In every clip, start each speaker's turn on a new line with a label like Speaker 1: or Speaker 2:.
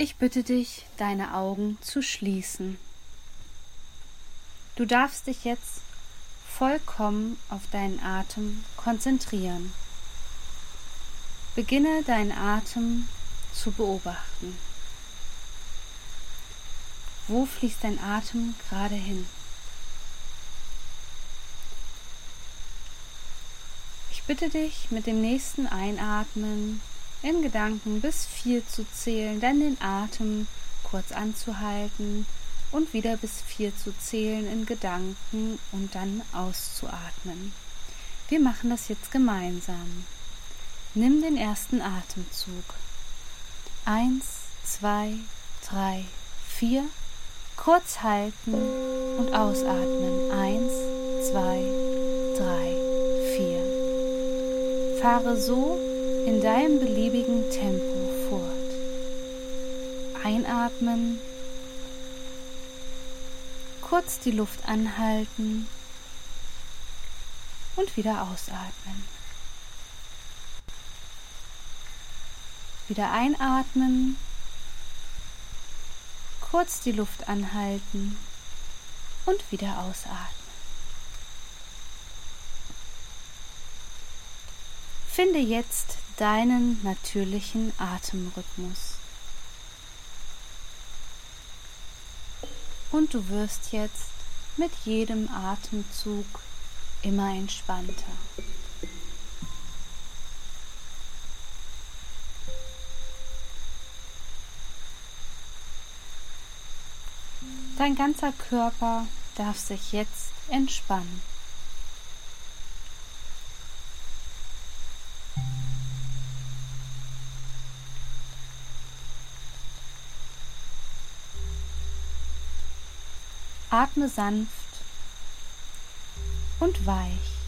Speaker 1: Ich bitte dich, deine Augen zu schließen. Du darfst dich jetzt vollkommen auf deinen Atem konzentrieren. Beginne deinen Atem zu beobachten. Wo fließt dein Atem gerade hin? Ich bitte dich, mit dem nächsten Einatmen in Gedanken bis vier zu zählen, dann den Atem kurz anzuhalten und wieder bis vier zu zählen in Gedanken und dann auszuatmen. Wir machen das jetzt gemeinsam. Nimm den ersten Atemzug. Eins, zwei, drei, vier. Kurz halten und ausatmen. Eins, zwei, drei, vier. Fahre so in deinem beliebigen Tempo fort. Einatmen, kurz die Luft anhalten und wieder ausatmen. Wieder einatmen, kurz die Luft anhalten und wieder ausatmen. Finde jetzt deinen natürlichen Atemrhythmus. Und du wirst jetzt mit jedem Atemzug immer entspannter. Dein ganzer Körper darf sich jetzt entspannen. Atme sanft und weich.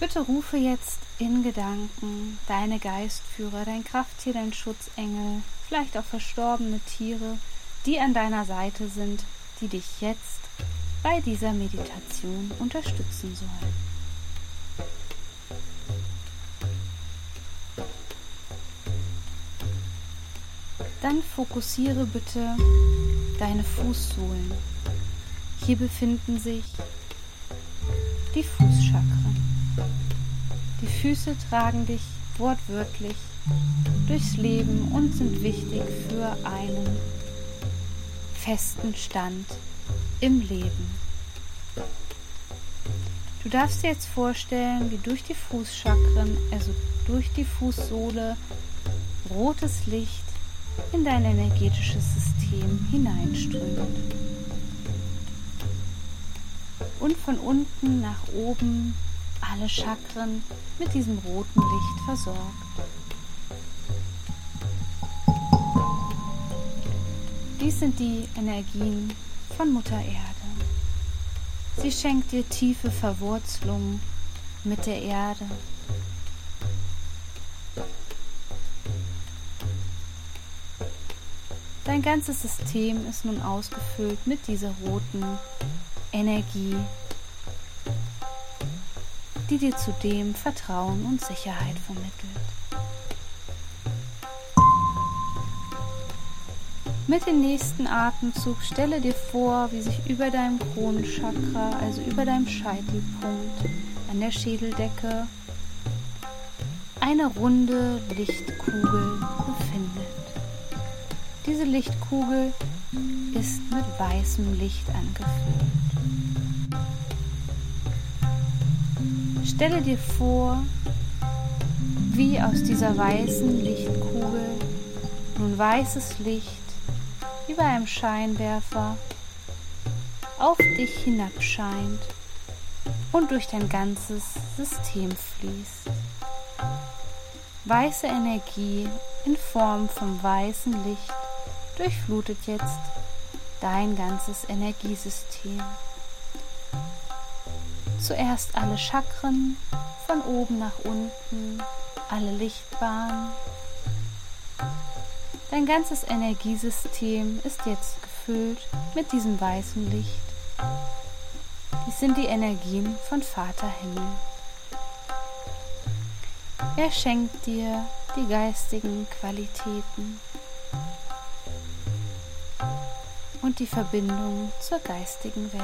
Speaker 1: Bitte rufe jetzt in Gedanken deine Geistführer, dein Krafttier, dein Schutzengel, vielleicht auch verstorbene Tiere, die an deiner Seite sind, die dich jetzt bei dieser Meditation unterstützen sollen. Dann fokussiere bitte deine Fußsohlen. Hier befinden sich die Fußchakren. Die Füße tragen dich wortwörtlich durchs Leben und sind wichtig für einen festen Stand im Leben. Du darfst dir jetzt vorstellen, wie durch die Fußchakren, also durch die Fußsohle, rotes Licht in dein energetisches System hineinströmt. Und von unten nach oben alle Chakren mit diesem roten Licht versorgt. Dies sind die Energien von Mutter Erde. Sie schenkt dir tiefe Verwurzelung mit der Erde Dein ganzes System ist nun ausgefüllt mit dieser roten Energie, die dir zudem Vertrauen und Sicherheit vermittelt. Mit dem nächsten Atemzug stelle dir vor, wie sich über deinem Kronenchakra, also über deinem Scheitelpunkt an der Schädeldecke, eine runde Lichtkugel befindet. Diese Lichtkugel ist mit weißem Licht angefüllt. Stelle dir vor, wie aus dieser weißen Lichtkugel nun weißes Licht bei einem Scheinwerfer auf dich hinabscheint und durch dein ganzes System fließt. Weiße Energie in Form vom weißen Licht durchflutet jetzt dein ganzes Energiesystem. Zuerst alle Chakren von oben nach unten, alle Lichtbahnen. Dein ganzes Energiesystem ist jetzt gefüllt mit diesem weißen Licht. Dies sind die Energien von Vater Himmel. Er schenkt dir die geistigen Qualitäten und die Verbindung zur geistigen Welt.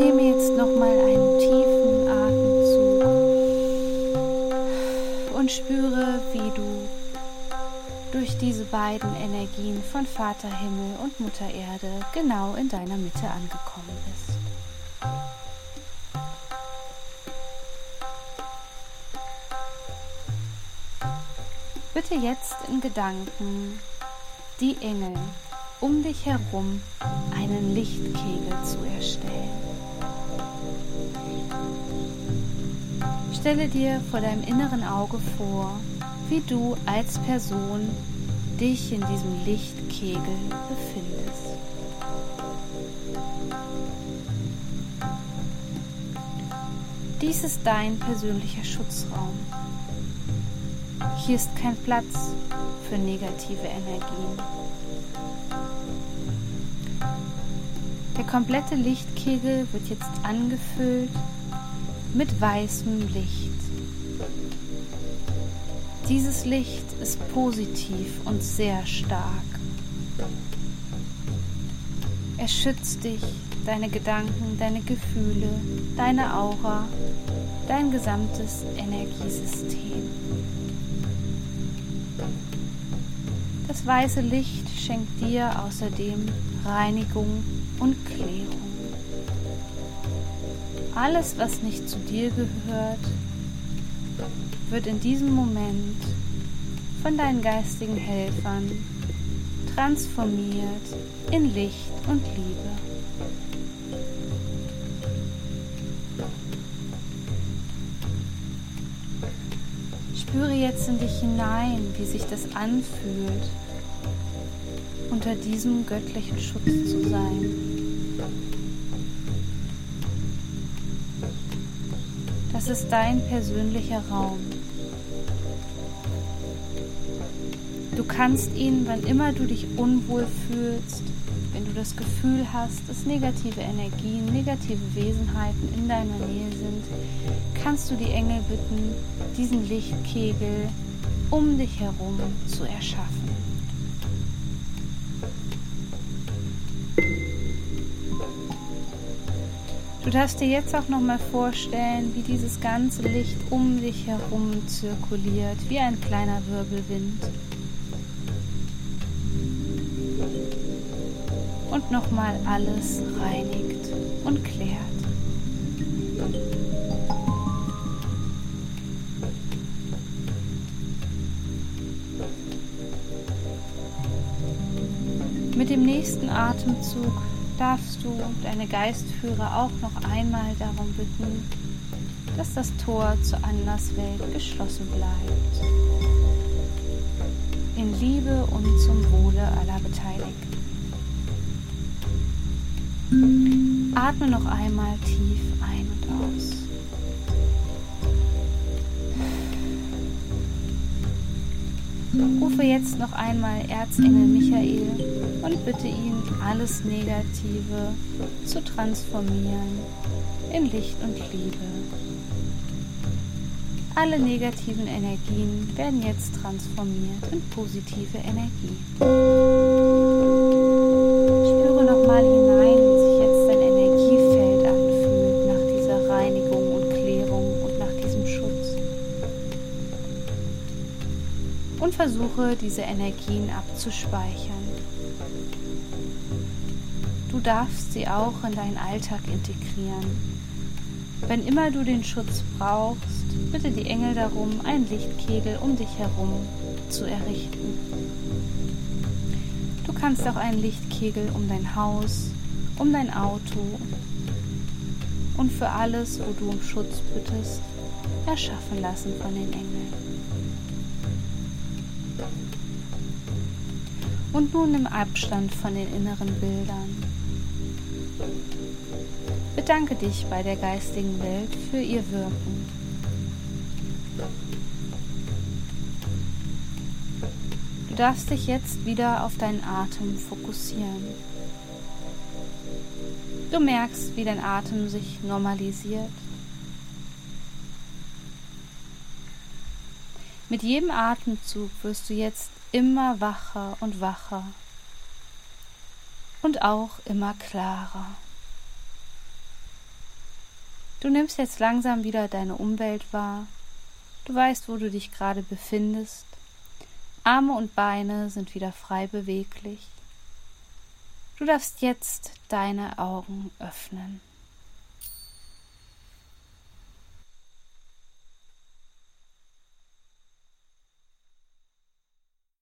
Speaker 1: Nehme jetzt nochmal einen tiefen Atemzug und spüre, wie du durch diese beiden Energien von Vater Himmel und Mutter Erde genau in deiner Mitte angekommen bist. Bitte jetzt in Gedanken die Engel um dich herum einen Lichtkegel zu erstellen. Stelle dir vor deinem inneren Auge vor, wie du als Person dich in diesem Lichtkegel befindest. Dies ist dein persönlicher Schutzraum. Hier ist kein Platz für negative Energien. Der komplette Lichtkegel wird jetzt angefüllt mit weißem Licht. Dieses Licht ist positiv und sehr stark. Es schützt dich, deine Gedanken, deine Gefühle, deine Aura, dein gesamtes Energiesystem. Das weiße Licht schenkt dir außerdem Reinigung und Klärung. Alles, was nicht zu dir gehört, wird in diesem Moment von deinen geistigen Helfern transformiert in Licht und Liebe. Spüre jetzt in dich hinein, wie sich das anfühlt, unter diesem göttlichen Schutz zu sein. Das ist dein persönlicher Raum. Du kannst ihn, wann immer du dich unwohl fühlst, wenn du das Gefühl hast, dass negative Energien, negative Wesenheiten in deiner Nähe sind, kannst du die Engel bitten, diesen Lichtkegel um dich herum zu erschaffen. Du darfst dir jetzt auch noch mal vorstellen, wie dieses ganze Licht um dich herum zirkuliert, wie ein kleiner Wirbelwind. Und nochmal alles reinigt und klärt. Mit dem nächsten Atemzug darfst du deine Geistführer auch noch einmal darum bitten, dass das Tor zur Anderswelt geschlossen bleibt. In Liebe und zum Wohle aller Beteiligten. Atme noch einmal tief ein und aus. Rufe jetzt noch einmal Erzengel Michael und bitte ihn, alles Negative zu transformieren in Licht und Liebe. Alle negativen Energien werden jetzt transformiert in positive Energie. Versuche diese Energien abzuspeichern. Du darfst sie auch in deinen Alltag integrieren. Wenn immer du den Schutz brauchst, bitte die Engel darum, einen Lichtkegel um dich herum zu errichten. Du kannst auch einen Lichtkegel um dein Haus, um dein Auto und für alles, wo du um Schutz bittest, erschaffen lassen von den Engeln. Und nun im Abstand von den inneren Bildern Bedanke dich bei der geistigen Welt für ihr Wirken. Du darfst dich jetzt wieder auf deinen Atem fokussieren. Du merkst, wie dein Atem sich normalisiert. Mit jedem Atemzug wirst du jetzt immer wacher und wacher und auch immer klarer. Du nimmst jetzt langsam wieder deine Umwelt wahr. Du weißt, wo du dich gerade befindest. Arme und Beine sind wieder frei beweglich. Du darfst jetzt deine Augen öffnen.